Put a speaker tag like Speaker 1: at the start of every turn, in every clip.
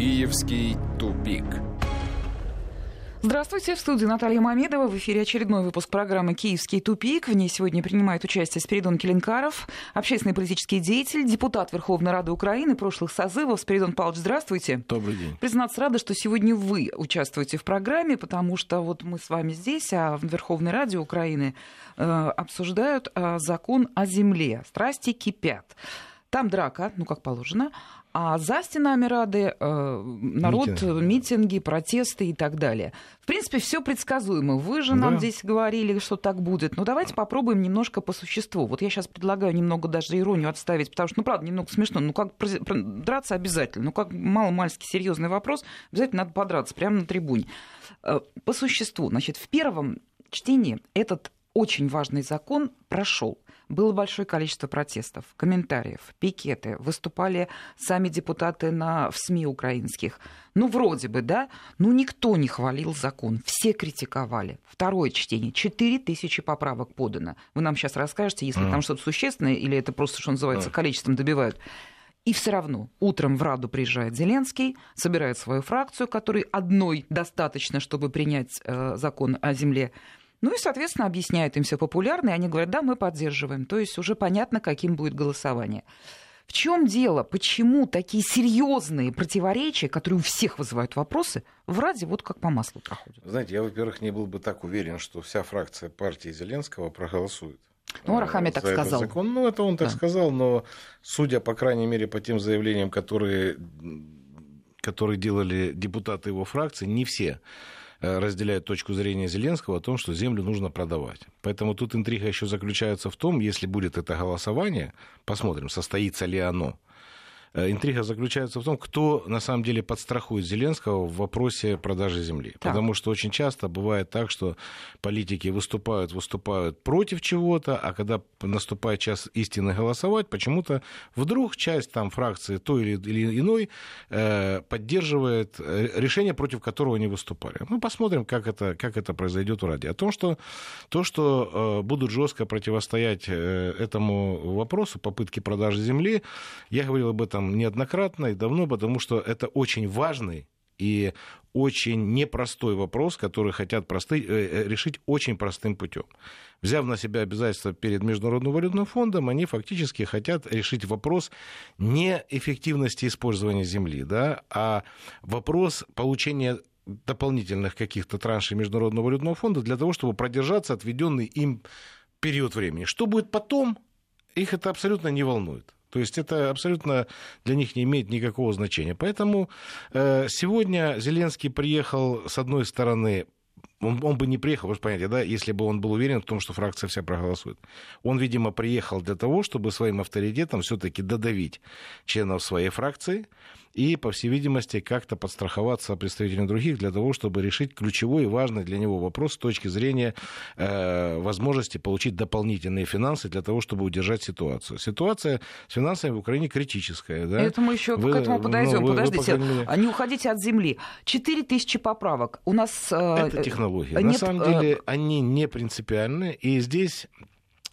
Speaker 1: Киевский тупик.
Speaker 2: Здравствуйте, в студии Наталья Мамедова. В эфире очередной выпуск программы «Киевский тупик». В ней сегодня принимает участие Спиридон Келенкаров, общественный политический деятель, депутат Верховной Рады Украины прошлых созывов. Спиридон Павлович, здравствуйте.
Speaker 3: Добрый день.
Speaker 2: Признаться, рада, что сегодня вы участвуете в программе, потому что вот мы с вами здесь, а в Верховной Раде Украины э, обсуждают э, закон о земле. Страсти кипят. Там драка, ну как положено, а за стенами Рады э, народ, митинги. митинги, протесты и так далее. В принципе, все предсказуемо. Вы же да. нам здесь говорили, что так будет. Но давайте попробуем немножко по существу. Вот я сейчас предлагаю немного даже иронию отставить, потому что, ну, правда, немного смешно. Ну, как драться обязательно. Ну, как мало-мальски серьезный вопрос, обязательно надо подраться прямо на трибуне. Э, по существу, значит, в первом чтении этот очень важный закон прошел. Было большое количество протестов, комментариев, пикеты. Выступали сами депутаты на, в СМИ украинских. Ну, вроде бы, да? Ну, никто не хвалил закон. Все критиковали. Второе чтение. Четыре тысячи поправок подано. Вы нам сейчас расскажете, если mm. там что-то существенное, или это просто, что называется, mm. количеством добивают. И все равно утром в Раду приезжает Зеленский, собирает свою фракцию, которой одной достаточно, чтобы принять э, закон о земле. Ну и, соответственно, объясняют им все популярно, и они говорят, да, мы поддерживаем. То есть уже понятно, каким будет голосование. В чем дело? Почему такие серьезные противоречия, которые у всех вызывают вопросы, в Раде вот как по маслу проходят?
Speaker 3: Знаете, я, во-первых, не был бы так уверен, что вся фракция партии Зеленского проголосует.
Speaker 2: Ну, Арахами так сказал.
Speaker 3: Закон. Ну, это он так да. сказал, но судя, по крайней мере, по тем заявлениям, которые, которые делали депутаты его фракции, не все Э, разделяют точку зрения Зеленского о том, что землю нужно продавать. Поэтому тут интрига еще заключается в том, если будет это голосование, посмотрим, состоится ли оно, Э, интрига заключается в том, кто на самом деле подстрахует Зеленского в вопросе продажи земли. Так. Потому что очень часто бывает так, что политики выступают, выступают против чего-то, а когда наступает час истины голосовать, почему-то вдруг часть там фракции той или, или иной э, поддерживает э, решение, против которого они выступали. Ну, посмотрим, как это, как это произойдет в Раде. О том, что то, что э, будут жестко противостоять э, этому вопросу, попытки продажи земли, я говорил об этом этом неоднократно и давно, потому что это очень важный и очень непростой вопрос, который хотят просты, э, э, решить очень простым путем. Взяв на себя обязательства перед Международным валютным фондом, они фактически хотят решить вопрос не эффективности использования земли, да, а вопрос получения дополнительных каких-то траншей Международного валютного фонда для того, чтобы продержаться отведенный им период времени. Что будет потом, их это абсолютно не волнует. То есть это абсолютно для них не имеет никакого значения. Поэтому э, сегодня Зеленский приехал, с одной стороны, он, он бы не приехал, вы же понимаете, да, если бы он был уверен в том, что фракция вся проголосует. Он, видимо, приехал для того, чтобы своим авторитетом все-таки додавить членов своей фракции, и, по всей видимости, как-то подстраховаться представителям других для того, чтобы решить ключевой и важный для него вопрос с точки зрения э, возможности получить дополнительные финансы для того, чтобы удержать ситуацию. Ситуация с финансами в Украине критическая. Да?
Speaker 2: Это мы еще вы, к этому подойдем. Ну, вы, Подождите, вы, мере... не уходите от земли. Четыре тысячи поправок. У нас...
Speaker 3: Э, Это технология. Нет, На самом деле, э... они не принципиальны. И здесь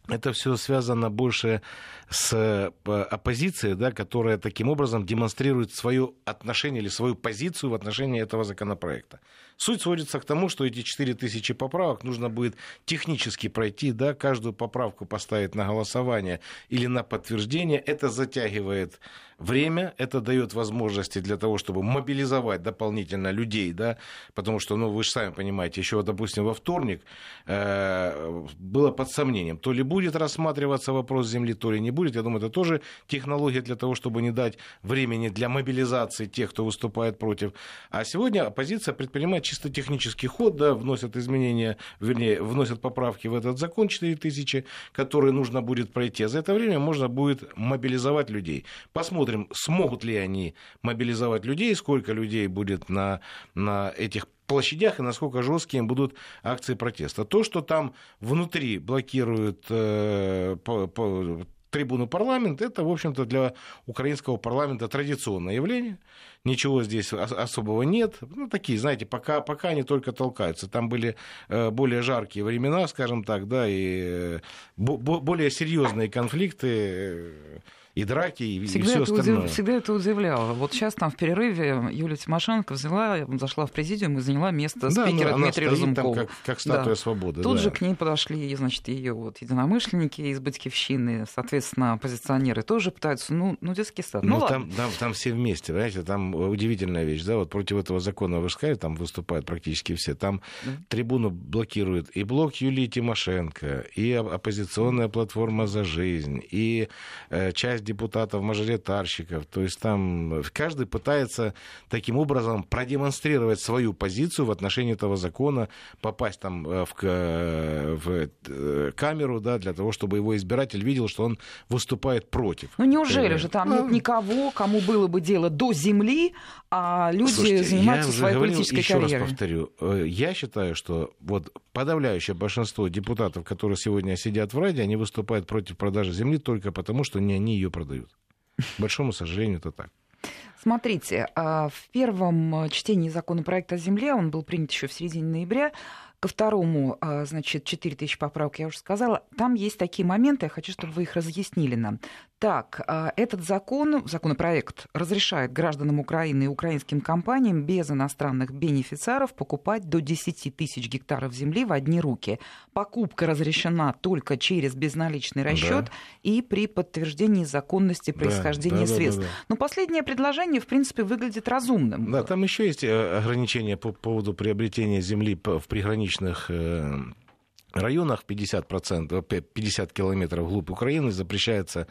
Speaker 3: это все связано больше с э, оппозицией, да, которая таким образом демонстрирует свое отношение или свою позицию в отношении этого законопроекта. Суть сводится к тому, что эти 4000 поправок нужно будет технически пройти, да, каждую поправку поставить на голосование или на подтверждение. Это затягивает время, это дает возможности для того, чтобы мобилизовать дополнительно людей, да, потому что, ну, вы же сами понимаете, еще, допустим, во вторник э, было под сомнением, то ли будет рассматриваться вопрос земли, то ли не. Я думаю, это тоже технология для того, чтобы не дать времени для мобилизации тех, кто выступает против. А сегодня оппозиция предпринимает чисто технический ход, да, вносят изменения, вернее, вносят поправки в этот закон 4000, который нужно будет пройти. А за это время можно будет мобилизовать людей. Посмотрим, смогут ли они мобилизовать людей, сколько людей будет на, на этих площадях и насколько жесткие будут акции протеста. То, что там внутри блокируют э, по, по, трибуну парламента, это, в общем-то, для украинского парламента традиционное явление. Ничего здесь особого нет. Ну, такие, знаете, пока, пока они только толкаются. Там были э, более жаркие времена, скажем так, да, и э, более серьезные конфликты и драки, и,
Speaker 2: всегда
Speaker 3: и все остальное.
Speaker 2: Удив... Всегда это удивляло. Вот сейчас там в перерыве Юлия Тимошенко взяла, зашла в президиум и заняла место
Speaker 3: да,
Speaker 2: спикера
Speaker 3: ну,
Speaker 2: Дмитрия Разумкова.
Speaker 3: Там, как, как статуя
Speaker 2: да.
Speaker 3: свободы.
Speaker 2: Тут
Speaker 3: да.
Speaker 2: же к ней подошли, значит, ее вот единомышленники из Батьковщины, соответственно, оппозиционеры тоже пытаются, ну, ну детский сад. Ну,
Speaker 3: Ну, там, там, там все вместе, понимаете, там удивительная вещь, да, вот против этого закона, вы сказали, там выступают практически все, там
Speaker 2: Да.
Speaker 3: трибуну блокируют и блок Юлии Тимошенко, и оп- оппозиционная платформа «За жизнь», и э, часть депутатов-мажоритарщиков, то есть там каждый пытается таким образом продемонстрировать свою позицию в отношении этого закона, попасть там э, в, к- в э, камеру, да, для того, чтобы его избиратель видел, что он выступает против.
Speaker 2: Ну неужели
Speaker 3: Э,
Speaker 2: же там
Speaker 3: ну,
Speaker 2: нет никого, кому было бы дело до земли, а люди
Speaker 3: Слушайте,
Speaker 2: занимаются своей
Speaker 3: говорил,
Speaker 2: политической
Speaker 3: еще
Speaker 2: карьерой?
Speaker 3: раз повторю, э, я считаю, что вот подавляющее большинство депутатов, которые сегодня сидят в Раде, они выступают против продажи земли только потому, что не они ее продают. К большому сожалению, это так.
Speaker 2: Смотрите, а, в первом э, чтении законопроекта о земле, он был принят еще в середине ноября, ко второму, а, значит, 4 тысячи поправок, я уже сказала, там есть такие моменты, я хочу, чтобы вы их разъяснили нам. Так, а, этот закон, законопроект разрешает гражданам Украины и украинским компаниям без иностранных бенефициаров покупать до 10 тысяч гектаров земли в одни руки. Покупка разрешена только через безналичный расчет
Speaker 3: Да.
Speaker 2: и при подтверждении законности
Speaker 3: Да,
Speaker 2: происхождения
Speaker 3: да, да, да,
Speaker 2: средств.
Speaker 3: да.
Speaker 2: Но последнее предложение, в принципе, выглядит разумным.
Speaker 3: Да, там еще есть э, ограничения по поводу приобретения земли в приграничных э, районах 50%, э, 50 километров вглубь Украины запрещается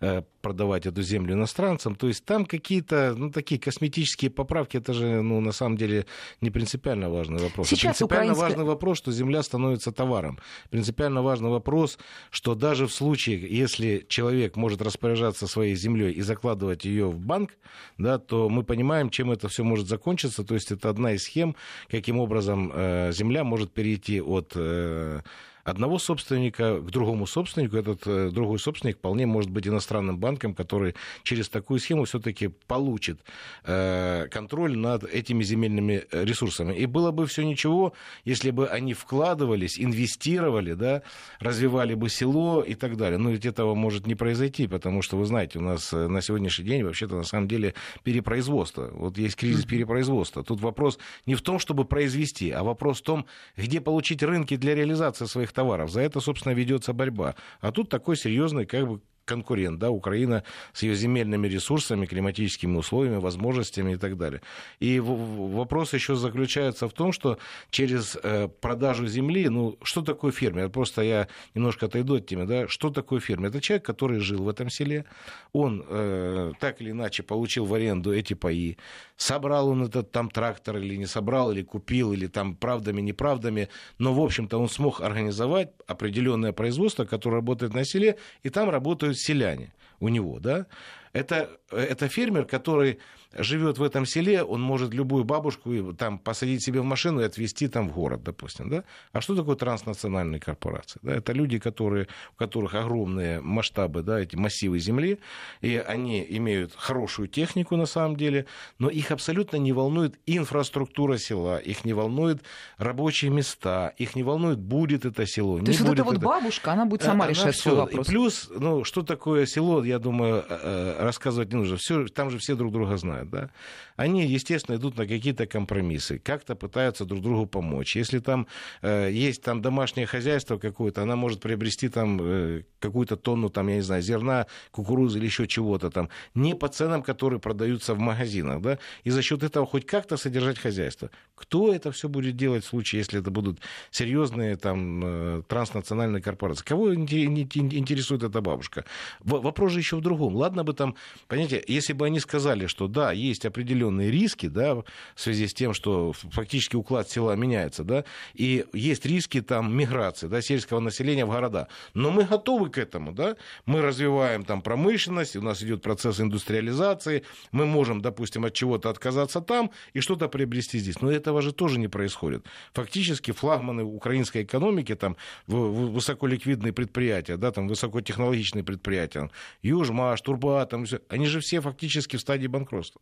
Speaker 3: э, продавать эту землю иностранцам. То есть там какие-то, ну, такие косметические поправки, это же, ну, на самом деле, не принципиально важный вопрос. А
Speaker 2: Сейчас
Speaker 3: принципиально
Speaker 2: украинская-
Speaker 3: важный вопрос, что земля становится товаром. Принципиально важный вопрос, что даже в случае, если человек может распоряжаться своей землей и закладывать ее в банк, да, то мы понимаем, чем это все может закончиться. То есть это одна из схем, каким образом э, земля может перейти от э, одного собственника к другому собственнику. Этот э, другой собственник вполне может быть иностранным банком, который через такую схему все-таки получит э, контроль над этими земельными э, ресурсами. И было бы все ничего, если бы они вкладывались, инвестировали, да, развивали бы село и так далее. Но ведь этого может не произойти, потому что, вы знаете, у нас на сегодняшний день вообще-то на самом деле перепроизводство. Вот есть кризис перепроизводства. Тут вопрос не в том, чтобы произвести, а вопрос в том, где получить рынки для реализации своих товаров. За это, собственно, ведется борьба. А тут такой серьезный как бы конкурент, да, Украина с ее земельными ресурсами, климатическими условиями, возможностями и так далее. И вопрос еще заключается в том, что через э, продажу земли, ну, что такое фермер? Просто я немножко отойду от темы, да, что такое фермер? Это человек, который жил в этом селе, он э, так или иначе получил в аренду эти паи, собрал он этот там трактор или не собрал, или купил, или там правдами, неправдами, но, в общем-то, он смог организовать определенное производство, которое работает на селе, и там работают селяне у него, да. Это, это фермер, который живет в этом селе, он может любую бабушку там посадить себе в машину и отвезти там в город, допустим, да. А что такое транснациональные корпорации? Да? Это люди, которые, у которых огромные масштабы, да, эти массивы земли, и они имеют хорошую технику на самом деле, но их абсолютно не волнует инфраструктура села, их не волнует рабочие места, их не волнует, будет это село,
Speaker 2: То есть вот эта вот
Speaker 3: это.
Speaker 2: бабушка, она будет сама
Speaker 3: Она
Speaker 2: решать
Speaker 3: всё.
Speaker 2: свой вопрос.
Speaker 3: И плюс, ну, что такое село, я думаю, э, э, рассказывать не нужно. Всё, там же все друг друга знают, да. Они, естественно, идут на какие-то компромиссы, как-то пытаются друг другу помочь. Если там э, есть там домашнее хозяйство какое-то, она может приобрести там э, какую-то тонну, там, я не знаю, зерна, кукурузы или еще чего-то там, не по ценам, которые продаются в магазинах, да, и за счет этого хоть как-то содержать хозяйство. Кто это все будет делать в случае, если это будут серьезные там э, транснациональные корпорации? Кого инте- инте- интересует эта бабушка? Вопрос же еще в другом. Ладно бы там, понимаете, если бы они сказали, что да, есть определенные риски, да, в связи с тем, что фактически уклад села меняется, да, и есть риски там миграции, да, сельского населения в города. Но мы готовы к этому, да, мы развиваем там промышленность, у нас идет процесс индустриализации, мы можем, допустим, от чего-то отказаться там и что-то приобрести здесь. Но этого же тоже не происходит. Фактически флагманы украинской экономики, там, высоколиквидные предприятия, да, там, высокотехнологичные предприятия, Южмаш, Турбатом, всё, они же все фактически в стадии банкротства.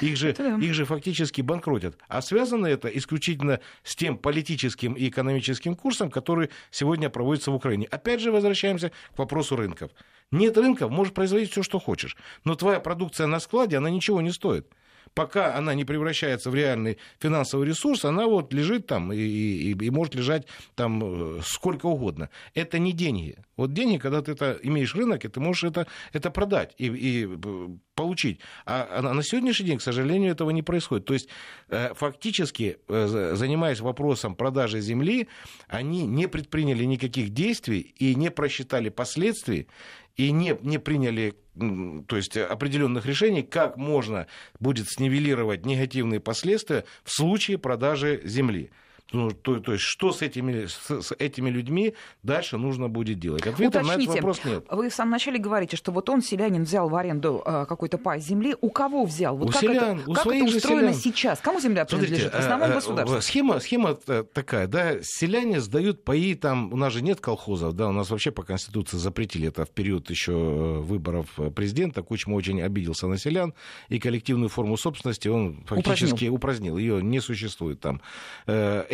Speaker 3: Их же, да. их же фактически банкротят. А связано это исключительно с тем политическим и экономическим курсом, который сегодня проводится в Украине. Опять же, возвращаемся к вопросу рынков. Нет рынков, можешь производить все, что хочешь. Но твоя продукция на складе, она ничего не стоит пока она не превращается в реальный финансовый ресурс, она вот лежит там и, и, и может лежать там э, сколько угодно. Это не деньги. Вот деньги, когда ты это имеешь рынок, и ты можешь это, это продать и, и э, получить. А, а на сегодняшний день, к сожалению, этого не происходит. То есть э, фактически, занимаясь вопросом продажи земли, они не предприняли никаких действий и не просчитали последствий, и не, не приняли то есть определенных решений, как можно будет снивелировать негативные последствия в случае продажи земли. Ну, то, то есть, что с этими, с, с этими людьми дальше нужно будет делать?
Speaker 2: Ответа Уточните, на этот вопрос нет. Вы в самом начале говорите, что вот он, селянин, взял в аренду э, какой-то пай земли. У кого взял? Вот
Speaker 3: у
Speaker 2: как
Speaker 3: селян,
Speaker 2: это,
Speaker 3: у
Speaker 2: как это устроено
Speaker 3: селян.
Speaker 2: сейчас? Кому земля принадлежит? Смотрите, в основном э, государству.
Speaker 3: Схема, схема такая, да, селяне сдают паи, там, у нас же нет колхозов, да, у нас вообще по Конституции запретили это в период еще э, выборов президента. Кучма очень обиделся на селян, и коллективную форму собственности он фактически упразднил. упразднил. Ее не существует там.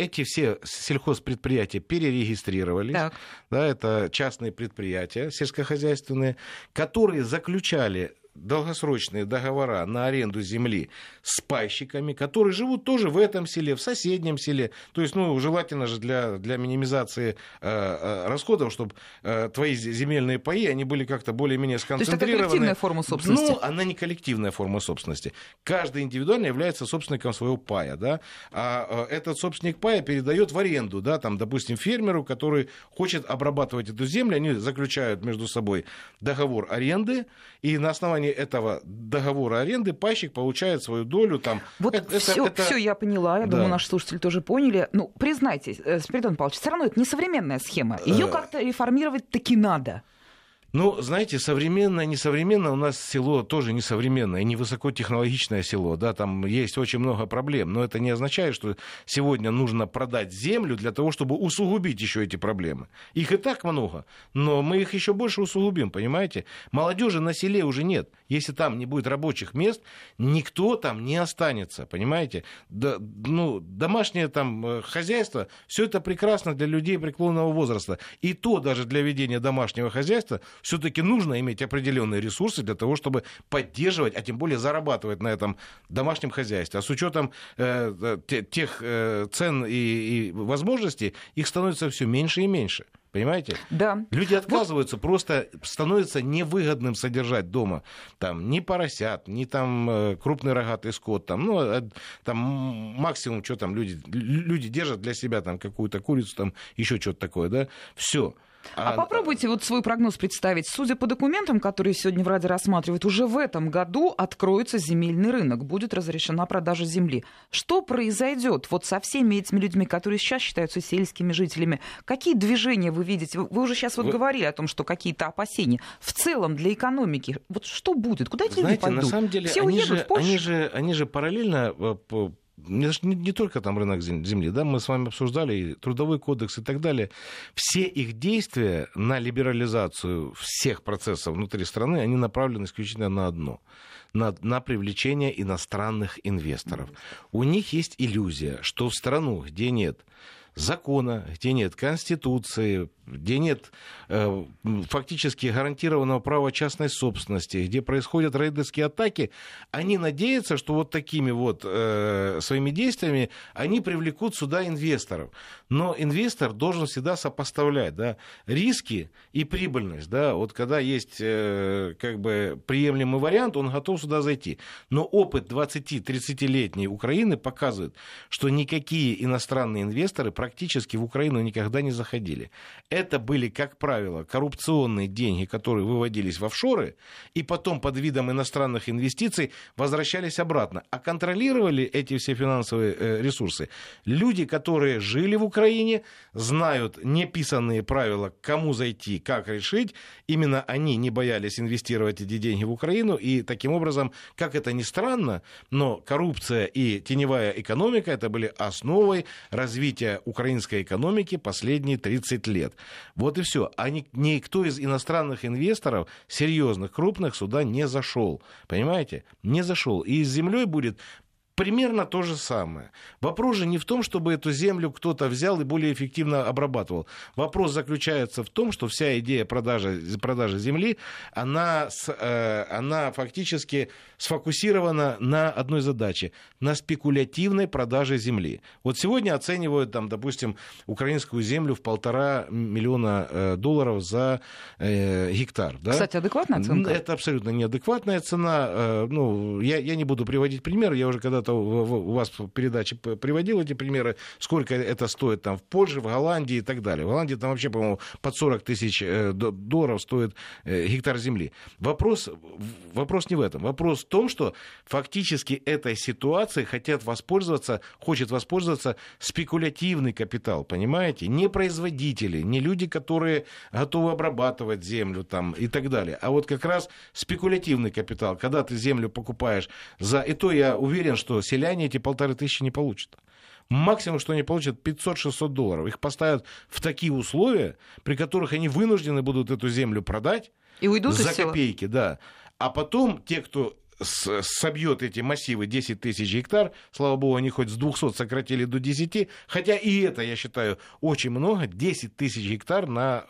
Speaker 3: Эти все сельхозпредприятия перерегистрировались. Так. Да, это частные предприятия сельскохозяйственные, которые заключали долгосрочные договора на аренду земли с пайщиками, которые живут тоже в этом селе, в соседнем селе. То есть, ну, желательно же для, для минимизации э, э расходов, чтобы э, твои земельные паи, они были как-то более-менее сконцентрированы. То есть это
Speaker 2: коллективная форма собственности?
Speaker 3: Ну, она не коллективная форма собственности. Каждый индивидуально является собственником своего пая, да, а э, этот собственник пая передает в аренду, да, там, допустим, фермеру, который хочет обрабатывать эту землю, они заключают между собой договор аренды, и на основании основании этого договора аренды пайщик получает свою долю там.
Speaker 2: Вот это, все, это... все я поняла, я да. думаю, наши слушатели тоже поняли. Ну, признайтесь, э, Спиридон Павлович, все равно это не современная схема. Ее э. как-то реформировать таки надо.
Speaker 3: Ну, знаете, современное, несовременное у нас село тоже несовременное, не высокотехнологичное село, да, там есть очень много проблем, но это не означает, что сегодня нужно продать землю для того, чтобы усугубить еще эти проблемы. Их и так много, но мы их еще больше усугубим, понимаете? Молодежи на селе уже нет. Если там не будет рабочих мест, никто там не останется, понимаете? Да, ну, домашнее там э, хозяйство, все это прекрасно для людей преклонного возраста. И то даже для ведения домашнего хозяйства все-таки нужно иметь определенные ресурсы для того, чтобы поддерживать, а тем более зарабатывать на этом домашнем хозяйстве. А с учетом э, тех э, цен и, и возможностей, их становится все меньше и меньше. Понимаете?
Speaker 2: Да.
Speaker 3: Люди отказываются, вот. просто становится невыгодным содержать дома там ни поросят, ни там э, крупный рогатый скот, там, ну, э, там максимум, что там люди, люди держат для себя там какую-то курицу, там еще что-то такое, да, все.
Speaker 2: А, а попробуйте вот свой прогноз представить. Судя по документам, которые сегодня в Раде рассматривают, уже в этом году откроется земельный рынок, будет разрешена продажа земли. Что произойдет вот со всеми этими людьми, которые сейчас считаются сельскими жителями? Какие движения вы видите? Вы уже сейчас вот вы... говорили о том, что какие-то опасения. В целом для экономики, вот что будет? Куда эти
Speaker 3: Знаете,
Speaker 2: люди пойдут?
Speaker 3: на самом деле, Все они уедут же, в Польшу? Они же, они же параллельно э, не, не только там рынок земли, да, мы с вами обсуждали и трудовой кодекс и так далее. Все их действия на либерализацию всех процессов внутри страны, они направлены исключительно на одно на, на привлечение иностранных инвесторов. У них есть иллюзия, что в страну, где нет закона, где нет конституции, где нет э, фактически гарантированного права частной собственности, где происходят рейдерские атаки, они надеются, что вот такими вот э, своими действиями они привлекут сюда инвесторов. Но инвестор должен всегда сопоставлять да, риски и прибыльность. Да, вот когда есть э, как бы приемлемый вариант, он готов сюда зайти. Но опыт 20-30-летней Украины показывает, что никакие иностранные инвесторы практически в Украину никогда не заходили это были, как правило, коррупционные деньги, которые выводились в офшоры, и потом под видом иностранных инвестиций возвращались обратно. А контролировали эти все финансовые э, ресурсы люди, которые жили в Украине, знают неписанные правила, кому зайти, как решить. Именно они не боялись инвестировать эти деньги в Украину, и таким образом, как это ни странно, но коррупция и теневая экономика это были основой развития украинской экономики последние 30 лет. Вот и все. А ни, никто из иностранных инвесторов, серьезных, крупных, сюда не зашел. Понимаете? Не зашел. И с землей будет примерно то же самое. Вопрос же не в том, чтобы эту землю кто-то взял и более эффективно обрабатывал. Вопрос заключается в том, что вся идея продажи, продажи земли, она, э, она фактически сфокусирована на одной задаче, на спекулятивной продаже земли. Вот сегодня оценивают, там, допустим, украинскую землю в полтора миллиона э, долларов за э, гектар. Да?
Speaker 2: Кстати, адекватная оценка?
Speaker 3: Это абсолютно неадекватная цена. Ну, я, я не буду приводить пример, я уже когда-то что у вас в передаче приводил эти примеры, сколько это стоит там в Польше, в Голландии и так далее. В Голландии там вообще, по-моему, под 40 тысяч э, долларов стоит э, гектар земли. Вопрос, вопрос не в этом. Вопрос в том, что фактически этой ситуацией хотят воспользоваться, хочет воспользоваться спекулятивный капитал, понимаете? Не производители, не люди, которые готовы обрабатывать землю там и так далее, а вот как раз спекулятивный капитал. Когда ты землю покупаешь за... И то я уверен, что селяне эти полторы тысячи не получат. Максимум, что они получат, 500-600 долларов. Их поставят в такие условия, при которых они вынуждены будут эту землю продать
Speaker 2: и уйдут
Speaker 3: за копейки, да. А потом те, кто собьет эти массивы 10 тысяч гектар, слава богу, они хоть с 200 сократили до 10, хотя и это, я считаю, очень много, 10 тысяч гектар на,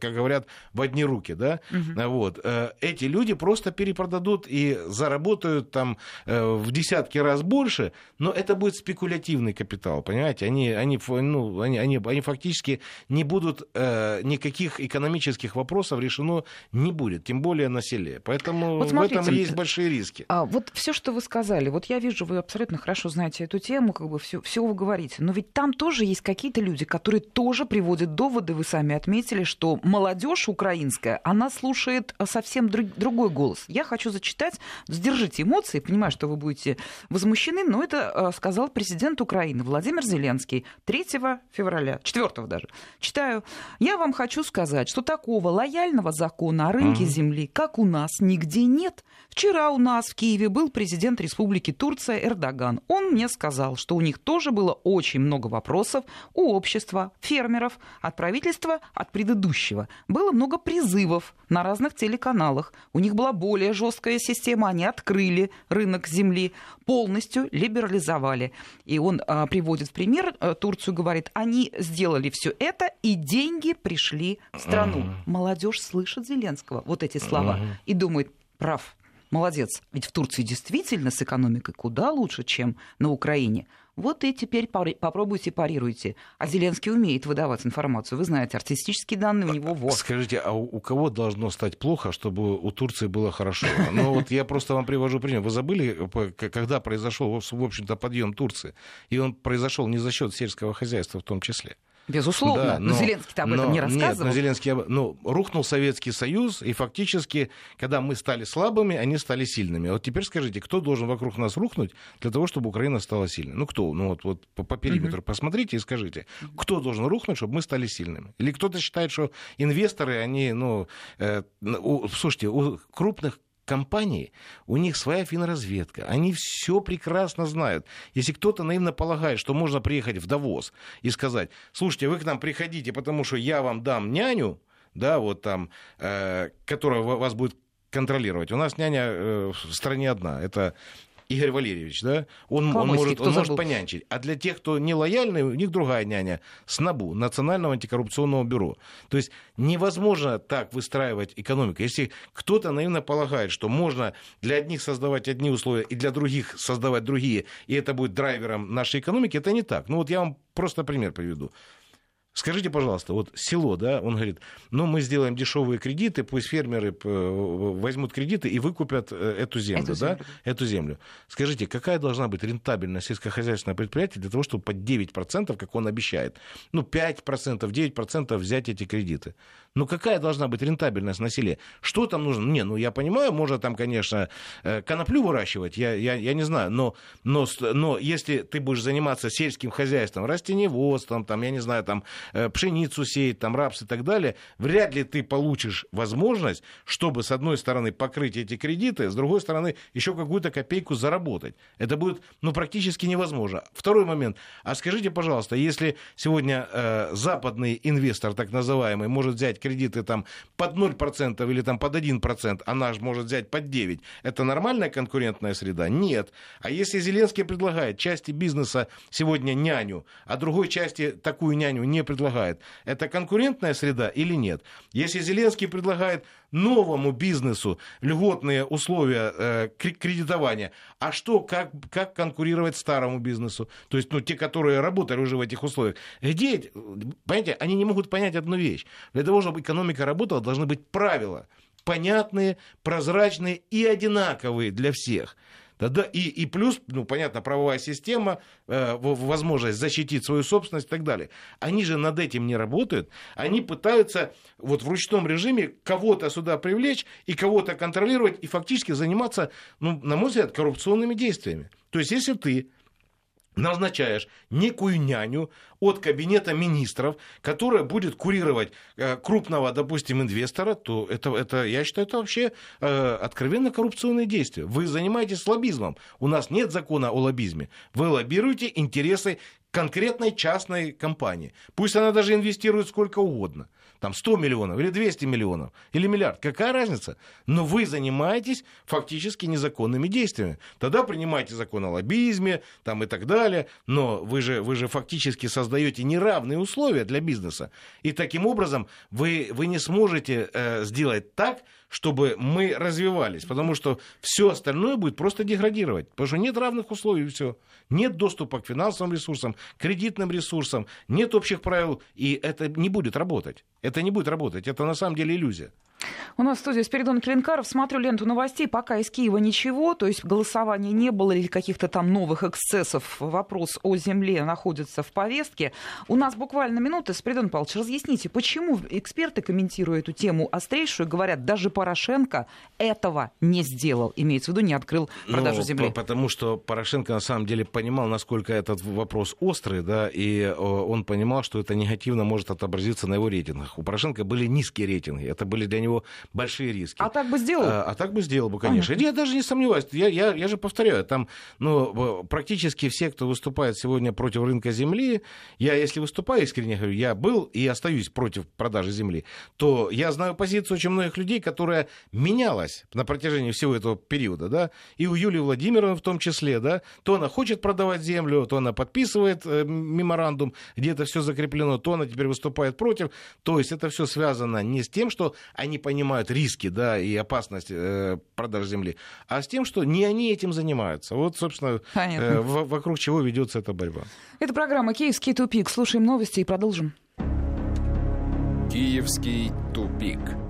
Speaker 3: как говорят, в одни руки, да, угу. вот. Э, эти люди просто перепродадут и заработают там э, в десятки раз больше, но это будет спекулятивный капитал, понимаете, они, они, ну, они, они, они фактически не будут, никаких экономических вопросов решено не будет, тем более на селе, поэтому вот смотрите, в этом есть большие риски риски.
Speaker 2: А вот все, что вы сказали, вот я вижу, вы абсолютно хорошо знаете эту тему, как бы все, все вы говорите, но ведь там тоже есть какие-то люди, которые тоже приводят доводы, вы сами отметили, что молодежь украинская, она слушает а, совсем друг, другой голос. Я хочу зачитать, сдержите эмоции, понимаю, что вы будете возмущены, но это а, сказал президент Украины Владимир Зеленский 3 февраля, 4 даже. Читаю. Я вам хочу сказать, что такого лояльного закона о рынке uh-huh. земли, как у нас, нигде нет. Вчера у нас нас в Киеве был президент Республики Турция Эрдоган. Он мне сказал, что у них тоже было очень много вопросов у общества, фермеров, от правительства, от предыдущего. Было много призывов на разных телеканалах. У них была более жесткая система. Они открыли рынок земли, полностью либерализовали. И он а, приводит в пример а, Турцию, говорит, они сделали все это, и деньги пришли в страну. Молодежь слышит Зеленского вот эти слова и думает, прав, Молодец. Ведь в Турции действительно с экономикой куда лучше, чем на Украине. Вот и теперь попробуйте парируйте. А Зеленский умеет выдавать информацию. Вы знаете, артистические данные у него вот.
Speaker 3: Скажите, а у кого должно стать плохо, чтобы у Турции было хорошо? Ну вот я просто вам привожу пример. Вы забыли, когда произошел, в общем-то, подъем Турции? И он произошел не за счет сельского хозяйства в том числе.
Speaker 2: Безусловно, да, но, но Зеленский-то об но, этом не рассказывал. Нет, но
Speaker 3: Зеленский, ну, рухнул Советский Союз, и фактически, когда мы стали слабыми, они стали сильными. Вот теперь скажите, кто должен вокруг нас рухнуть для того, чтобы Украина стала сильной? Ну, кто? Ну, вот, вот по, по периметру угу. посмотрите и скажите, кто должен рухнуть, чтобы мы стали сильными? Или кто-то считает, что инвесторы, они, ну, э, у, слушайте, у крупных компании, у них своя финразведка, они все прекрасно знают. Если кто-то наивно полагает, что можно приехать в Давос и сказать, слушайте, вы к нам приходите, потому что я вам дам няню, да, вот там, э, которая вас будет контролировать. У нас няня э, в стране одна, это Игорь Валерьевич, да, он, он, может, он может понянчить. А для тех, кто не лояльный, у них другая няня. СНАБУ, Национального антикоррупционного бюро. То есть невозможно так выстраивать экономику. Если кто-то наивно полагает, что можно для одних создавать одни условия и для других создавать другие, и это будет драйвером нашей экономики, это не так. Ну вот я вам просто пример приведу. Скажите, пожалуйста, вот село, да, он говорит, ну, мы сделаем дешевые кредиты, пусть фермеры возьмут кредиты и выкупят э, эту землю, эту да, землю. эту землю. Скажите, какая должна быть рентабельность сельскохозяйственного предприятия для того, чтобы под 9%, как он обещает, ну, 5%, 9% взять эти кредиты? Ну, какая должна быть рентабельность на селе? Что там нужно? Не, ну, я понимаю, можно там, конечно, э, коноплю выращивать, я, я, я не знаю, но, но, но если ты будешь заниматься сельским хозяйством, растеневодством, там, я не знаю, там, э, пшеницу сеять, там, рапс и так далее, вряд ли ты получишь возможность, чтобы, с одной стороны, покрыть эти кредиты, с другой стороны, еще какую-то копейку заработать. Это будет, ну, практически невозможно. Второй момент. А скажите, пожалуйста, если сегодня э, западный инвестор, так называемый, может взять кредиты там под 0% или там под 1%, а наш может взять под 9%, это нормальная конкурентная среда? Нет. А если Зеленский предлагает части бизнеса сегодня няню, а другой части такую няню не предлагает, это конкурентная среда или нет? Если Зеленский предлагает новому бизнесу льготные условия э, кредитования, а что, как, как конкурировать старому бизнесу? То есть, ну, те, которые работали уже в этих условиях. Где, понимаете, они не могут понять одну вещь. Для того, чтобы экономика работала, должны быть правила понятные, прозрачные и одинаковые для всех. Тогда и, и плюс, ну, понятно, правовая система, э, возможность защитить свою собственность и так далее. Они же над этим не работают. Они пытаются вот в ручном режиме кого-то сюда привлечь и кого-то контролировать и фактически заниматься, ну, на мой взгляд, коррупционными действиями. То есть, если ты назначаешь некую няню от кабинета министров, которая будет курировать э, крупного, допустим, инвестора, то это, это я считаю, это вообще э, откровенно коррупционные действия. Вы занимаетесь лоббизмом. У нас нет закона о лоббизме. Вы лоббируете интересы конкретной частной компании. Пусть она даже инвестирует сколько угодно там 100 миллионов или 200 миллионов или миллиард, какая разница? Но вы занимаетесь фактически незаконными действиями. Тогда принимайте закон о лоббизме там и так далее, но вы же, вы же фактически создаете неравные условия для бизнеса. И таким образом вы, вы не сможете э, сделать так, чтобы мы развивались, потому что все остальное будет просто деградировать, потому что нет равных условий, все. Нет доступа к финансовым ресурсам, кредитным ресурсам, нет общих правил, и это не будет работать. Это не будет работать, это на самом деле иллюзия.
Speaker 2: У нас в студии Спиридон Клинкаров. Смотрю ленту новостей. Пока из Киева ничего. То есть голосования не было или каких-то там новых эксцессов. Вопрос о земле находится в повестке. У нас буквально минута. Спиридон Павлович, разъясните, почему эксперты, комментируя эту тему острейшую, говорят, даже Порошенко этого не сделал. Имеется в виду, не открыл продажу ну, земли.
Speaker 3: Потому что Порошенко на самом деле понимал, насколько этот вопрос острый, да, и он понимал, что это негативно может отобразиться на его рейтингах. У Порошенко были низкие рейтинги. Это были для него большие риски.
Speaker 2: А так бы сделал? А,
Speaker 3: а так бы сделал бы, конечно. Понятно. Я даже не сомневаюсь. Я, я, я же повторяю, там ну, практически все, кто выступает сегодня против рынка земли, я, если выступаю искренне, говорю, я был и остаюсь против продажи земли, то я знаю позицию очень многих людей, которая менялась на протяжении всего этого периода, да, и у Юлии Владимировны в том числе, да, то она хочет продавать землю, то она подписывает э, меморандум, где это все закреплено, то она теперь выступает против. То есть это все связано не с тем, что они понимают риски да, и опасность э, продажи земли, а с тем, что не они этим занимаются. Вот, собственно, э, вокруг чего ведется эта борьба.
Speaker 2: Это программа «Киевский тупик». Слушаем новости и продолжим.
Speaker 1: Киевский тупик.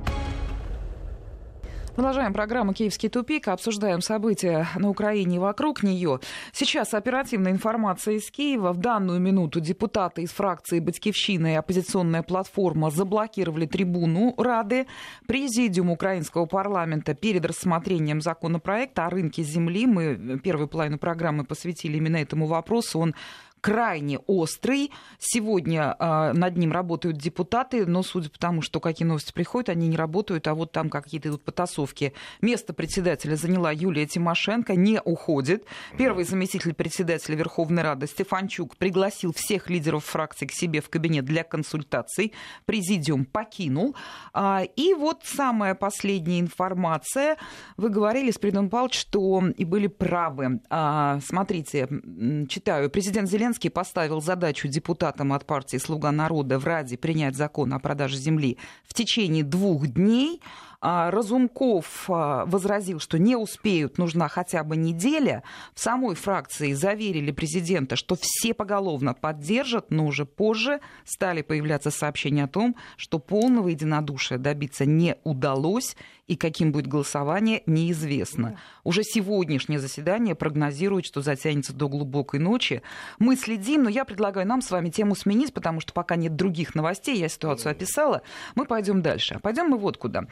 Speaker 2: Продолжаем программу «Киевский тупик». Обсуждаем события на Украине и вокруг нее. Сейчас оперативная информация из Киева. В данную минуту депутаты из фракции «Батькивщина» и оппозиционная платформа заблокировали трибуну Рады. Президиум украинского парламента перед рассмотрением законопроекта о рынке земли. Мы первую половину программы посвятили именно этому вопросу. Он крайне острый. Сегодня э, над ним работают депутаты, но судя по тому, что какие новости приходят, они не работают, а вот там какие-то идут потасовки. Место председателя заняла Юлия Тимошенко, не уходит. Первый заместитель председателя Верховной Рады Стефанчук пригласил всех лидеров фракций к себе в кабинет для консультаций. Президиум покинул. А, и вот самая последняя информация. Вы говорили, Спиридон Павлович, что и были правы. А, смотрите, читаю. Президент Зеленский Зеленский поставил задачу депутатам от партии «Слуга народа» в Раде принять закон о продаже земли в течение двух дней. А, Разумков а, возразил, что не успеют, нужна хотя бы неделя. В самой фракции заверили президента, что все поголовно поддержат, но уже позже стали появляться сообщения о том, что полного единодушия добиться не удалось, и каким будет голосование, неизвестно. Уже сегодняшнее заседание прогнозирует, что затянется до глубокой ночи. Мы следим, но я предлагаю нам с вами тему сменить, потому что пока нет других новостей, я ситуацию описала. Мы пойдем дальше. Пойдем мы вот куда.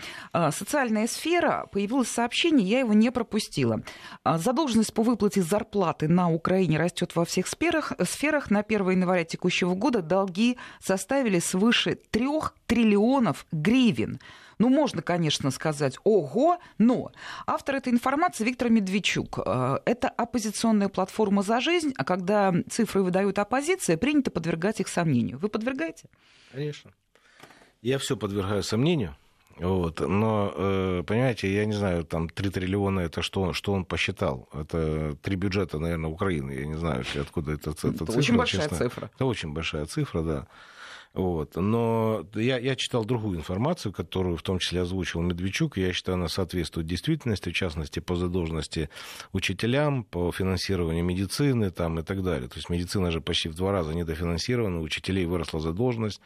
Speaker 2: Социальная сфера, появилось сообщение, я его не пропустила. Задолженность по выплате зарплаты на Украине растет во всех сферах. сферах. На 1 января текущего года долги составили свыше 3 триллионов гривен. Ну, можно, конечно, сказать «Ого!», но автор этой информации Виктор Медведчук. Э, это оппозиционная платформа «За жизнь», а когда цифры выдают оппозиция, принято подвергать их сомнению. Вы подвергаете?
Speaker 3: Конечно. Я все подвергаю сомнению. Вот. Но, э, понимаете, я не знаю, там 3 триллиона это что, что он посчитал? Это три бюджета, наверное, Украины. Я не знаю, откуда это, это, это
Speaker 2: цифра. Очень большая честно. цифра.
Speaker 3: Это очень большая цифра, да. Вот. Но я, я читал другую информацию, которую в том числе озвучил Медведчук. Я считаю, она соответствует действительности, в частности, по задолженности учителям, по финансированию медицины там, и так далее. То есть медицина же почти в два раза недофинансирована, у учителей выросла задолженность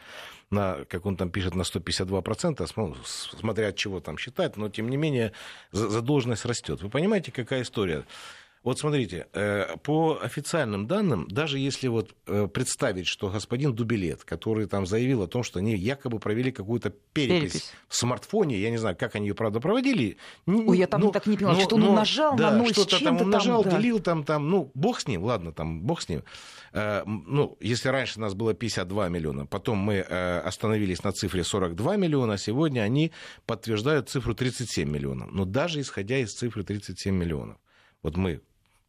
Speaker 3: на, как он там пишет, на 152%, смотря от чего там считать, но тем не менее задолженность растет. Вы понимаете, какая история? Вот смотрите, э, по официальным данным, даже если вот э, представить, что господин Дубилет, который там заявил о том, что они якобы провели какую-то перепись, перепись. в смартфоне, я не знаю, как они ее, правда, проводили.
Speaker 2: Ой, я там но, так не поняла, что он но, умножал да, на ноль
Speaker 3: что-то там умножал, там, да. делил там, там, ну, бог с ним, ладно, там, бог с ним. Э, ну, если раньше у нас было 52 миллиона, потом мы остановились на цифре 42 миллиона, сегодня они подтверждают цифру 37 миллионов. Но даже исходя из цифры 37 миллионов, вот мы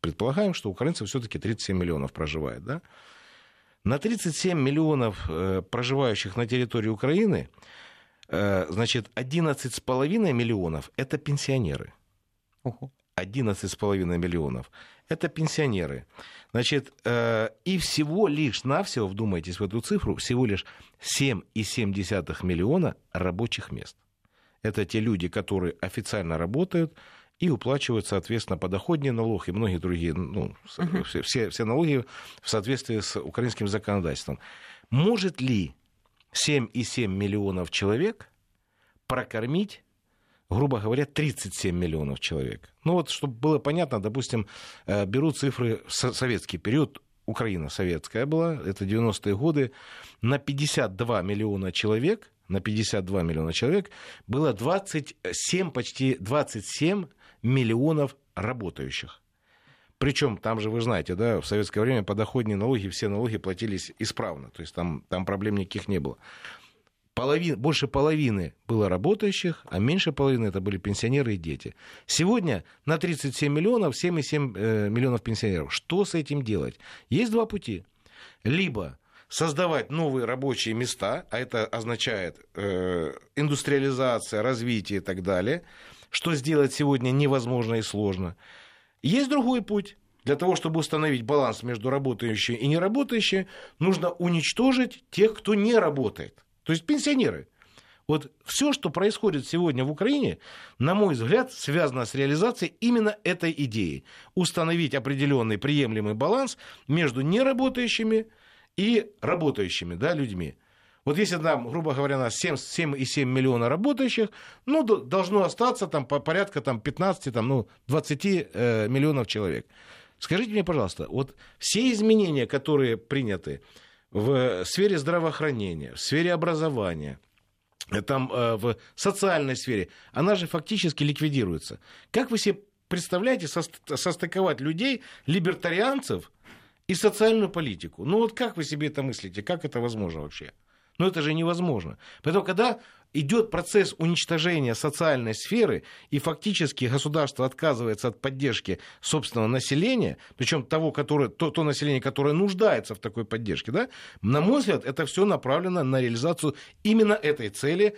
Speaker 3: предполагаем, что украинцев все-таки 37 миллионов проживает. Да? На 37 миллионов э, проживающих на территории Украины, э, значит, 11,5 миллионов – это пенсионеры. 11,5 миллионов – это пенсионеры. Значит, э, и всего лишь навсего, вдумайтесь в эту цифру, всего лишь 7,7 миллиона рабочих мест. Это те люди, которые официально работают, и уплачивают, соответственно, подоходный налог и многие другие, ну, uh-huh. все, все налоги в соответствии с украинским законодательством. Может ли 7,7 миллионов человек прокормить грубо говоря, 37 миллионов человек. Ну вот, чтобы было понятно, допустим, э, беру цифры в советский период, Украина советская была, это 90-е годы, на 52 миллиона человек, на 52 миллиона человек было 27, почти 27 миллионов работающих. Причем там же, вы знаете, да, в советское время подоходные налоги, все налоги платились исправно, то есть там, там проблем никаких не было. Половин, больше половины было работающих, а меньше половины это были пенсионеры и дети. Сегодня на 37 миллионов 7,7 э, миллионов пенсионеров. Что с этим делать? Есть два пути. Либо создавать новые рабочие места, а это означает э, индустриализация, развитие и так далее – что сделать сегодня невозможно и сложно. Есть другой путь. Для того, чтобы установить баланс между работающими и неработающими, нужно уничтожить тех, кто не работает. То есть пенсионеры. Вот все, что происходит сегодня в Украине, на мой взгляд, связано с реализацией именно этой идеи. Установить определенный приемлемый баланс между неработающими и работающими да, людьми. Вот если там, грубо говоря, у нас 7,7 миллиона работающих, ну, должно остаться там по порядка там, 15, там, ну, 20 э, миллионов человек. Скажите мне, пожалуйста, вот все изменения, которые приняты в сфере здравоохранения, в сфере образования, э, там, э, в социальной сфере, она же фактически ликвидируется. Как вы себе представляете состыковать людей, либертарианцев, и социальную политику? Ну вот как вы себе это мыслите? Как это возможно вообще? Но это же невозможно. Поэтому, когда идет процесс уничтожения социальной сферы, и фактически государство отказывается от поддержки собственного населения, причем того, которое, то, то население, которое нуждается в такой поддержке, да, на мой взгляд, это все направлено на реализацию именно этой цели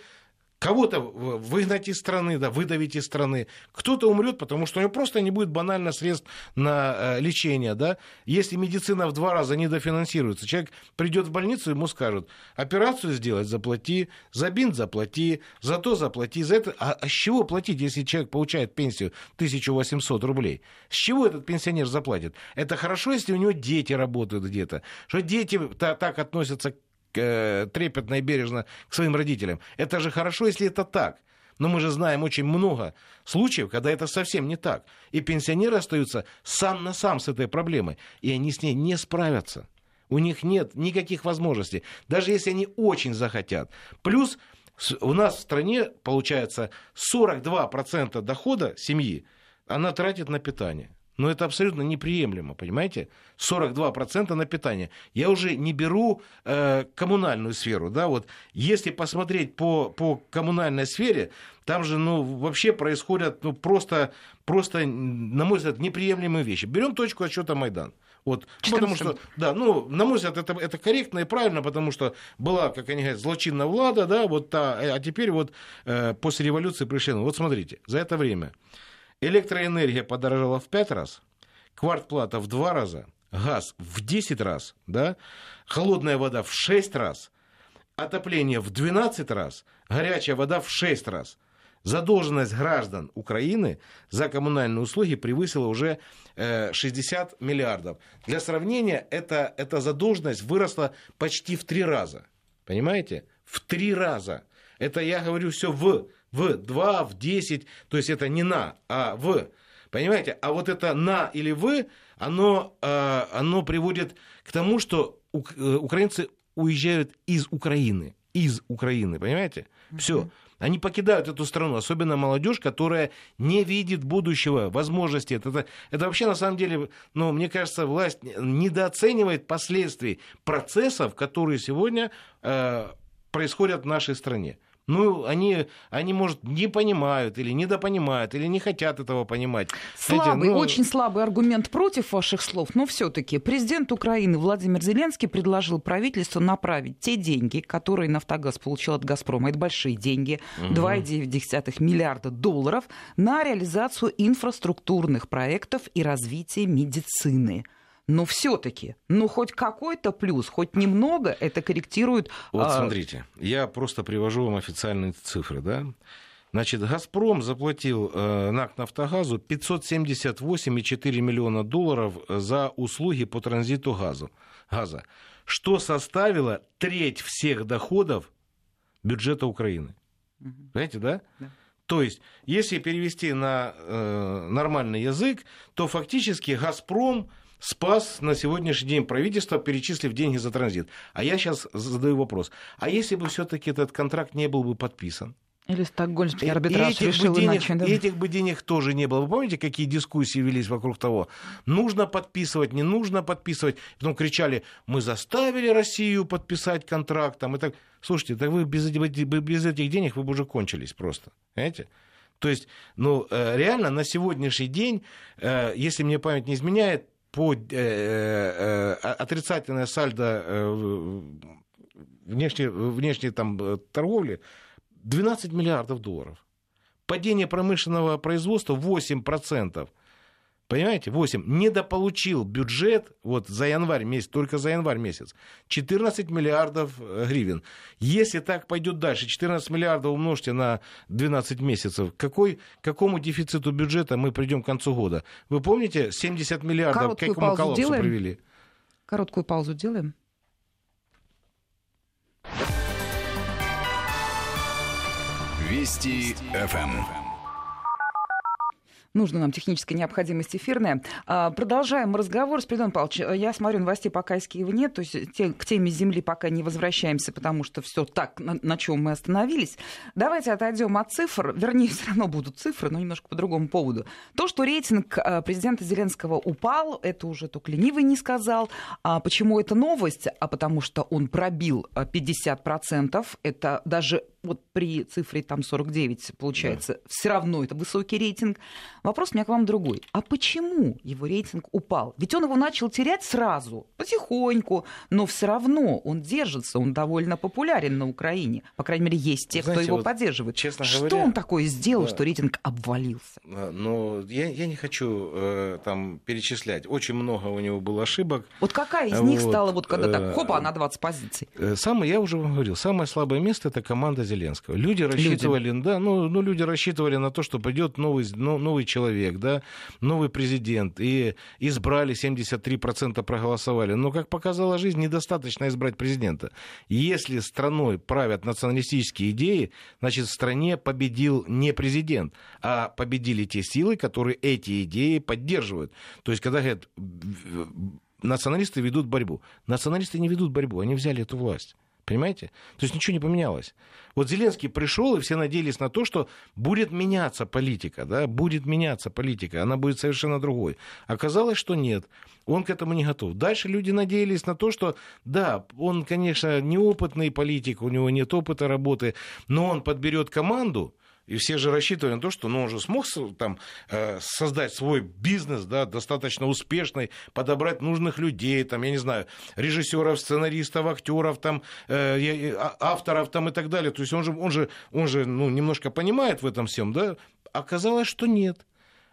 Speaker 3: кого-то выгнать из страны, да, выдавить из страны, кто-то умрет, потому что у него просто не будет банально средств на э, лечение, да. Если медицина в два раза недофинансируется, человек придет в больницу, ему скажут, операцию сделать, заплати, за бинт заплати, за то заплати, за это. А, а с чего платить, если человек получает пенсию 1800 рублей? С чего этот пенсионер заплатит? Это хорошо, если у него дети работают где-то, что дети так относятся Э, трепетно и бережно к своим родителям. Это же хорошо, если это так. Но мы же знаем очень много случаев, когда это совсем не так. И пенсионеры остаются сам на сам с этой проблемой. И они с ней не справятся. У них нет никаких возможностей. Даже если они очень захотят. Плюс У нас в стране, получается, 42% дохода семьи она тратит на питание. Но это абсолютно неприемлемо, понимаете? 42% на питание. Я уже не беру э, коммунальную сферу. Да? Вот, если посмотреть по, по коммунальной сфере, там же ну, вообще происходят ну, просто, просто, на мой взгляд, неприемлемые вещи. Берем точку отсчета Майдан. Вот, потому что, да, ну, на мой взгляд, это, это корректно и правильно, потому что была, как они говорят, злочинная влада, да, вот та, а теперь вот э, после революции пришли. Вот смотрите, за это время электроэнергия подорожала в 5 раз, квартплата в 2 раза, газ в 10 раз, да, холодная вода в 6 раз, отопление в 12 раз, горячая вода в 6 раз. Задолженность граждан Украины за коммунальные услуги превысила уже 60 э, миллиардов. Для сравнения, эта, эта задолженность выросла почти в три раза. Понимаете? В три раза. Это я говорю все в в 2, в 10, то есть это не на, а в. Понимаете? А вот это на или в, оно, э, оно приводит к тому, что э, украинцы уезжают из Украины. Из Украины, понимаете? Все. Они покидают эту страну, особенно молодежь, которая не видит будущего, возможности. Это, это, это вообще на самом деле, ну, мне кажется, власть недооценивает последствий процессов, которые сегодня э, происходят в нашей стране. Ну, они, они, может, не понимают или недопонимают, или не хотят этого понимать.
Speaker 2: Слабый, Знаете, ну... очень слабый аргумент против ваших слов, но все таки президент Украины Владимир Зеленский предложил правительству направить те деньги, которые «Нафтогаз» получил от «Газпрома», это большие деньги, угу. 2,9 миллиарда долларов, на реализацию инфраструктурных проектов и развитие медицины но все-таки, ну хоть какой-то плюс, хоть немного это корректирует.
Speaker 3: Вот а... смотрите, я просто привожу вам официальные цифры, да. Значит, «Газпром» заплатил э, НАК «Нафтогазу» 578,4 миллиона долларов за услуги по транзиту газу, газа, что составило треть всех доходов бюджета Украины. Угу. Понимаете, да? да? То есть, если перевести на э, нормальный язык, то фактически «Газпром» спас на сегодняшний день правительство, перечислив деньги за транзит. А я сейчас задаю вопрос. А если бы все-таки этот контракт не был бы подписан?
Speaker 2: Или стокгольмский арбитраж этих решил
Speaker 3: бы денег,
Speaker 2: иначе. Да?
Speaker 3: Этих бы денег тоже не было. Вы помните, какие дискуссии велись вокруг того? Нужно подписывать, не нужно подписывать. Потом кричали, мы заставили Россию подписать контракт. Там, и так. Слушайте, так вы без, без этих денег вы бы уже кончились просто. Понимаете? То есть, ну, э, реально на сегодняшний день, э, если мне память не изменяет, по э, э, отрицательное сальдо э, внешней, внешней там, торговли 12 миллиардов долларов. Падение промышленного производства 8%. Понимаете, 8. Недополучил бюджет вот за январь месяц, только за январь месяц, 14 миллиардов э, гривен. Если так пойдет дальше, 14 миллиардов умножьте на 12 месяцев, какой, какому дефициту бюджета мы придем к концу года? Вы помните, 70 миллиардов Короткую к какому коллапсу делаем? привели?
Speaker 2: Короткую паузу делаем.
Speaker 1: Вести ФМ
Speaker 2: нужна нам техническая необходимость эфирная. А, продолжаем разговор. Спиридон Павлович, я смотрю, новостей пока из Киева нет, то есть те, к теме Земли пока не возвращаемся, потому что все так, на, на чем мы остановились. Давайте отойдем от цифр, вернее, все равно будут цифры, но немножко по другому поводу. То, что рейтинг а, президента Зеленского упал, это уже только ленивый не сказал. А почему это новость? А потому что он пробил 50%. Это даже вот при цифре там 49 получается, да. все равно это высокий рейтинг. Вопрос у меня к вам другой. А почему его рейтинг упал? Ведь он его начал терять сразу, потихоньку, но все равно он держится, он довольно популярен на Украине. По крайней мере, есть те, Знаете, кто его вот, поддерживает. Честно что говоря, он такое сделал, да. что рейтинг обвалился?
Speaker 3: Ну, я, я не хочу э, там перечислять. Очень много у него было ошибок.
Speaker 2: Вот какая из них вот, стала, вот когда так, хопа, на 20 позиций?
Speaker 3: Э, самое, я уже вам говорил, самое слабое место это команда Зеленского. Люди рассчитывали, люди. да, ну, ну, люди рассчитывали на то, что придет новый, ну, новый человек, да, новый президент, и избрали 73% проголосовали. Но, как показала жизнь, недостаточно избрать президента. Если страной правят националистические идеи, значит, в стране победил не президент, а победили те силы, которые эти идеи поддерживают. То есть, когда говорят, националисты ведут борьбу. Националисты не ведут борьбу, они взяли эту власть. Понимаете? То есть ничего не поменялось. Вот Зеленский пришел, и все надеялись на то, что будет меняться политика, да, будет меняться политика, она будет совершенно другой. Оказалось, что нет. Он к этому не готов. Дальше люди надеялись на то, что да, он, конечно, неопытный политик, у него нет опыта работы, но он подберет команду, и все же рассчитывали на то, что ну, он же смог там, э, создать свой бизнес да, достаточно успешный, подобрать нужных людей, там, я не знаю, режиссеров, сценаристов, актеров, там, э, а, авторов там, и так далее. То есть он же, он же, он же ну, немножко понимает в этом всем, да? Оказалось, что нет.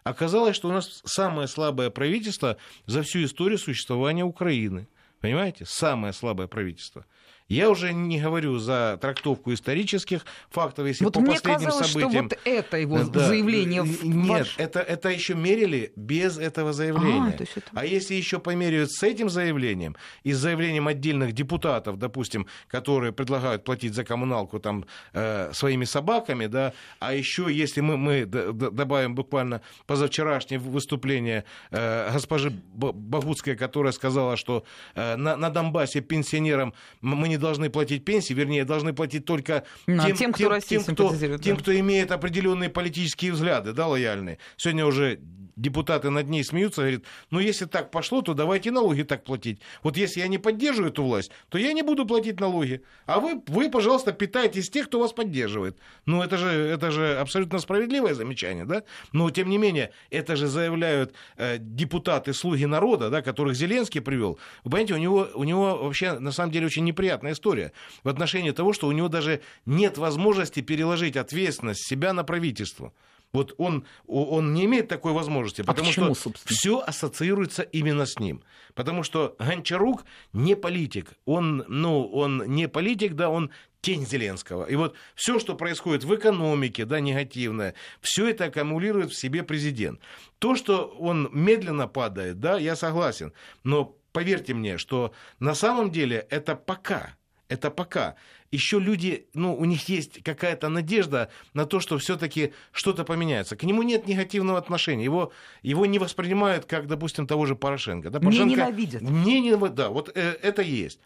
Speaker 3: Оказалось, что у нас самое слабое правительство за всю историю существования Украины. Понимаете? Самое слабое правительство. Я уже не говорю за трактовку исторических фактов, если вот по мне последним казалось, событиям.
Speaker 2: Что вот это его да, заявление.
Speaker 3: Нет, ваш... это, это еще мерили без этого заявления. А, это... а если еще померяют с этим заявлением и с заявлением отдельных депутатов, допустим, которые предлагают платить за коммуналку там э, своими собаками, да, а еще если мы, мы добавим буквально позавчерашнее выступление э, госпожи Богутской, которая сказала, что э, на, на Донбассе пенсионерам мы не не должны платить пенсии, вернее, должны платить только
Speaker 2: ну, тем, тем, кто, тем, тем, кто,
Speaker 3: тем, кто имеет определенные политические взгляды, да, лояльные. Сегодня уже депутаты над ней смеются, говорят, ну если так пошло, то давайте налоги так платить. Вот если я не поддерживаю эту власть, то я не буду платить налоги. А вы, вы пожалуйста, питаетесь тех, кто вас поддерживает. Ну это же, это же абсолютно справедливое замечание, да? Но тем не менее, это же заявляют э, депутаты, слуги народа, да, которых Зеленский привел. Вы понимаете, у него, у него вообще на самом деле очень неприятная история в отношении того, что у него даже нет возможности переложить ответственность себя на правительство. Вот он, он не имеет такой возможности, а потому а почему, что собственно? все ассоциируется именно с ним. Потому что Гончарук не политик. Он, ну, он не политик, да, он тень Зеленского. И вот все, что происходит в экономике, да, негативное, все это аккумулирует в себе президент. То, что он медленно падает, да, я согласен. Но поверьте мне, что на самом деле это пока. Это пока еще люди, ну, у них есть какая-то надежда на то, что все-таки что-то поменяется. К нему нет негативного отношения. Его, его не воспринимают как, допустим, того же Порошенко. Да,
Speaker 2: Порошенко не ненавидят.
Speaker 3: Не, не, да, вот э, это есть.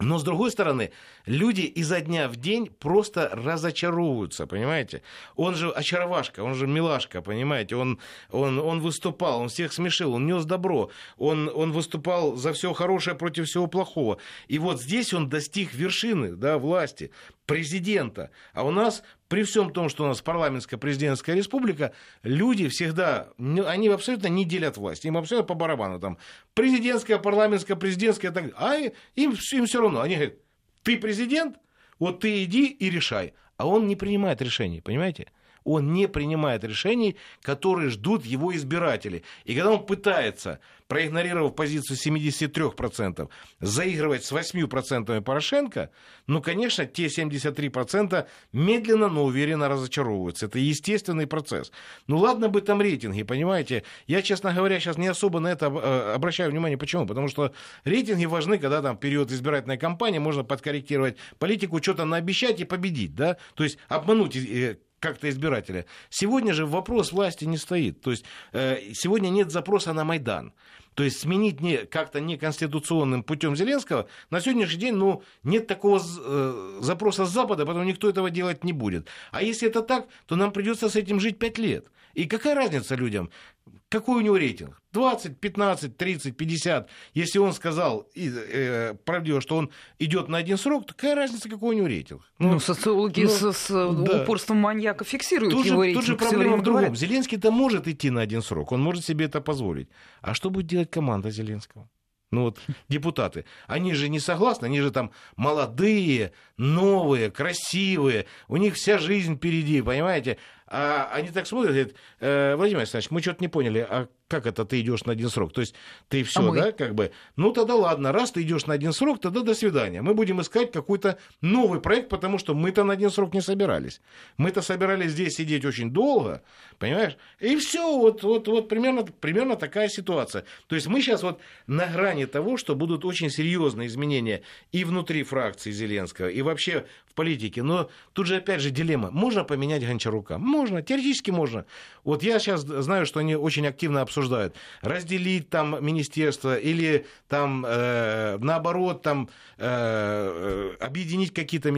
Speaker 3: Но, с другой стороны, люди изо дня в день просто разочаровываются, понимаете? Он же очаровашка, он же милашка, понимаете? Он, он, он выступал, он всех смешил, он нес добро, он, он выступал за все хорошее против всего плохого. И вот здесь он достиг вершины да, власти, президента. А у нас при всем том, что у нас парламентская президентская республика, люди всегда, они абсолютно не делят власть, им абсолютно по барабану там. Президентская, парламентская, президентская, так, а им, им все равно, они говорят, ты президент, вот ты иди и решай, а он не принимает решений, понимаете? Он не принимает решений, которые ждут его избиратели. И когда он пытается проигнорировав позицию 73%, заигрывать с 8% Порошенко, ну, конечно, те 73% медленно, но уверенно разочаровываются. Это естественный процесс. Ну, ладно бы там рейтинги, понимаете? Я, честно говоря, сейчас не особо на это э, обращаю внимание. Почему? Потому что рейтинги важны, когда там период избирательной кампании, можно подкорректировать политику, что-то наобещать и победить, да? То есть обмануть э, как-то избирателя. Сегодня же вопрос власти не стоит. То есть э, сегодня нет запроса на Майдан. То есть сменить не, как-то неконституционным путем Зеленского на сегодняшний день ну, нет такого э, запроса с Запада, потому никто этого делать не будет. А если это так, то нам придется с этим жить пять лет. И какая разница людям? Какой у него рейтинг? 20, 15, 30, 50. Если он сказал и, э, правдиво, что он идет на один срок, то какая разница, какой у него рейтинг?
Speaker 2: Ну, ну социологи ну, с, с да. упорством маньяка фиксируют тут его же, рейтинг.
Speaker 3: Тут же проблема в другом. Зеленский-то может идти на один срок, он может себе это позволить. А что будет делать команда Зеленского? Ну вот депутаты, они же не согласны, они же там молодые, новые, красивые, у них вся жизнь впереди, понимаете? А они так смотрят, говорят, э, Владимир Александрович, мы что-то не поняли, а как это ты идешь на один срок? То есть ты все, а да, как бы, ну тогда ладно, раз ты идешь на один срок, тогда до свидания. Мы будем искать какой-то новый проект, потому что мы-то на один срок не собирались. Мы-то собирались здесь сидеть очень долго, понимаешь? И все, вот, вот, вот примерно, примерно такая ситуация. То есть мы сейчас вот на грани того, что будут очень серьезные изменения и внутри фракции Зеленского, и вообще в политике. Но тут же опять же дилемма. Можно поменять Гончарука? Можно, теоретически можно. Вот я сейчас знаю, что они очень активно обсуждают. Разделить там министерство или там э, наоборот там э, объединить какие-то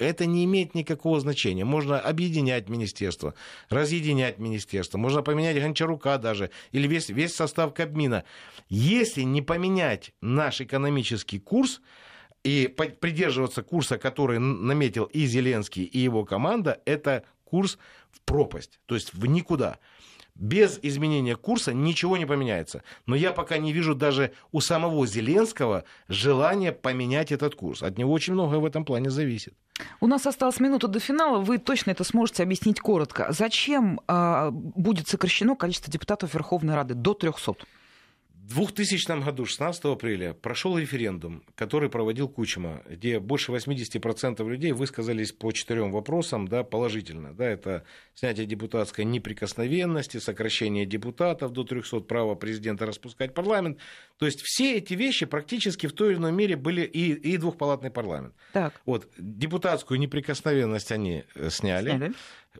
Speaker 3: это не имеет никакого значения. Можно объединять министерство, разъединять министерство, можно поменять Гончарука даже, или весь, весь состав Кабмина. Если не поменять наш экономический курс, и придерживаться курса, который наметил и Зеленский, и его команда, это курс в пропасть, то есть в никуда без изменения курса ничего не поменяется. Но я пока не вижу даже у самого Зеленского желания поменять этот курс. От него очень многое в этом плане зависит.
Speaker 2: У нас осталась минута до финала. Вы точно это сможете объяснить коротко. Зачем э, будет сокращено количество депутатов Верховной Рады до 300?
Speaker 3: 2000 году, 16 апреля, прошел референдум, который проводил Кучма, где больше 80% людей высказались по четырем вопросам да, положительно. Да, это снятие депутатской неприкосновенности, сокращение депутатов до 300, право президента распускать парламент. То есть все эти вещи практически в той или иной мере были и, и двухпалатный парламент. Так. Вот, депутатскую неприкосновенность они э, сняли. сняли.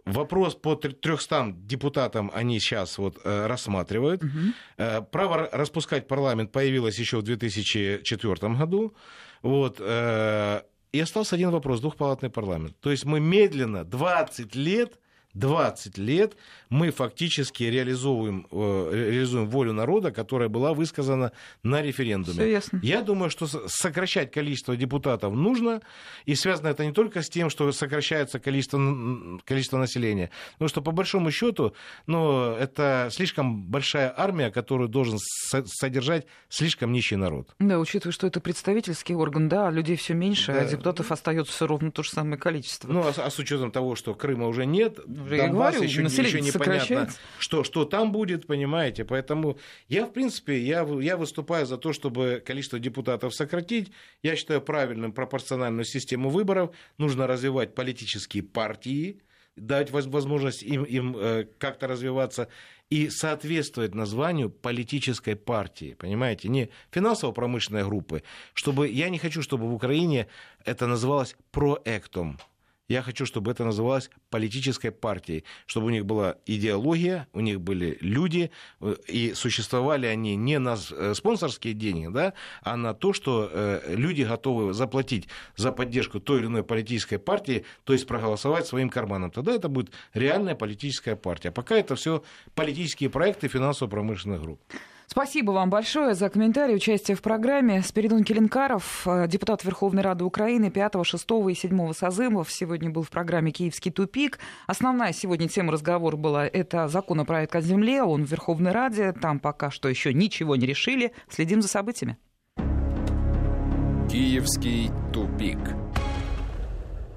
Speaker 3: Вопрос по 300 депутатам они сейчас вот э, рассматривают. Угу. Право распускать парламент появилось еще в 2004 году. Вот, э, и остался один вопрос, двухпалатный парламент. То есть мы медленно, 20 лет, 20 лет мы фактически реализуем, э, реализуем волю народа, которая была высказана на референдуме. Все ясно. Я думаю, что сокращать количество депутатов нужно, и связано это не только с тем, что сокращается количество, количество населения, но что по большому счету ну, это слишком большая армия, которую должен содержать слишком нищий народ.
Speaker 2: Да, учитывая, что это представительский орган, да, людей все меньше, а да. а депутатов остается ровно то же самое количество.
Speaker 3: Ну, а, а с учетом того, что Крыма уже нет, уже Донбасс говорю, еще, еще непонятно, что, что там будет, понимаете. Поэтому я, в принципе, я, я выступаю за то, чтобы количество депутатов сократить. Я считаю правильным пропорциональную систему выборов. Нужно развивать политические партии, дать возможность им, им э, как-то развиваться и соответствовать названию политической партии, понимаете, не финансово-промышленной группы, чтобы я не хочу, чтобы в Украине это называлось проектом, я хочу, чтобы это называлось политической партией, чтобы у них была идеология, у них были люди, э, и существовали они не на э, спонсорские деньги, да, а на то, что э, люди готовы заплатить за поддержку той или иной политической партии, то есть проголосовать своим карманом. Тогда это будет реальная политическая партия. Пока это все политические проекты финансово-промышленных групп.
Speaker 2: Спасибо вам большое за комментарий, участие в программе. Спиридон Келенкаров, э, депутат Верховной Рады Украины 5, 6 и 7 созывов, сегодня был в программе «Киевский тупик». Основная сегодня тема разговора была это законопроект о земле, он в Верховной Раде, там пока что еще ничего не решили. Следим за событиями.
Speaker 1: Киевский тупик.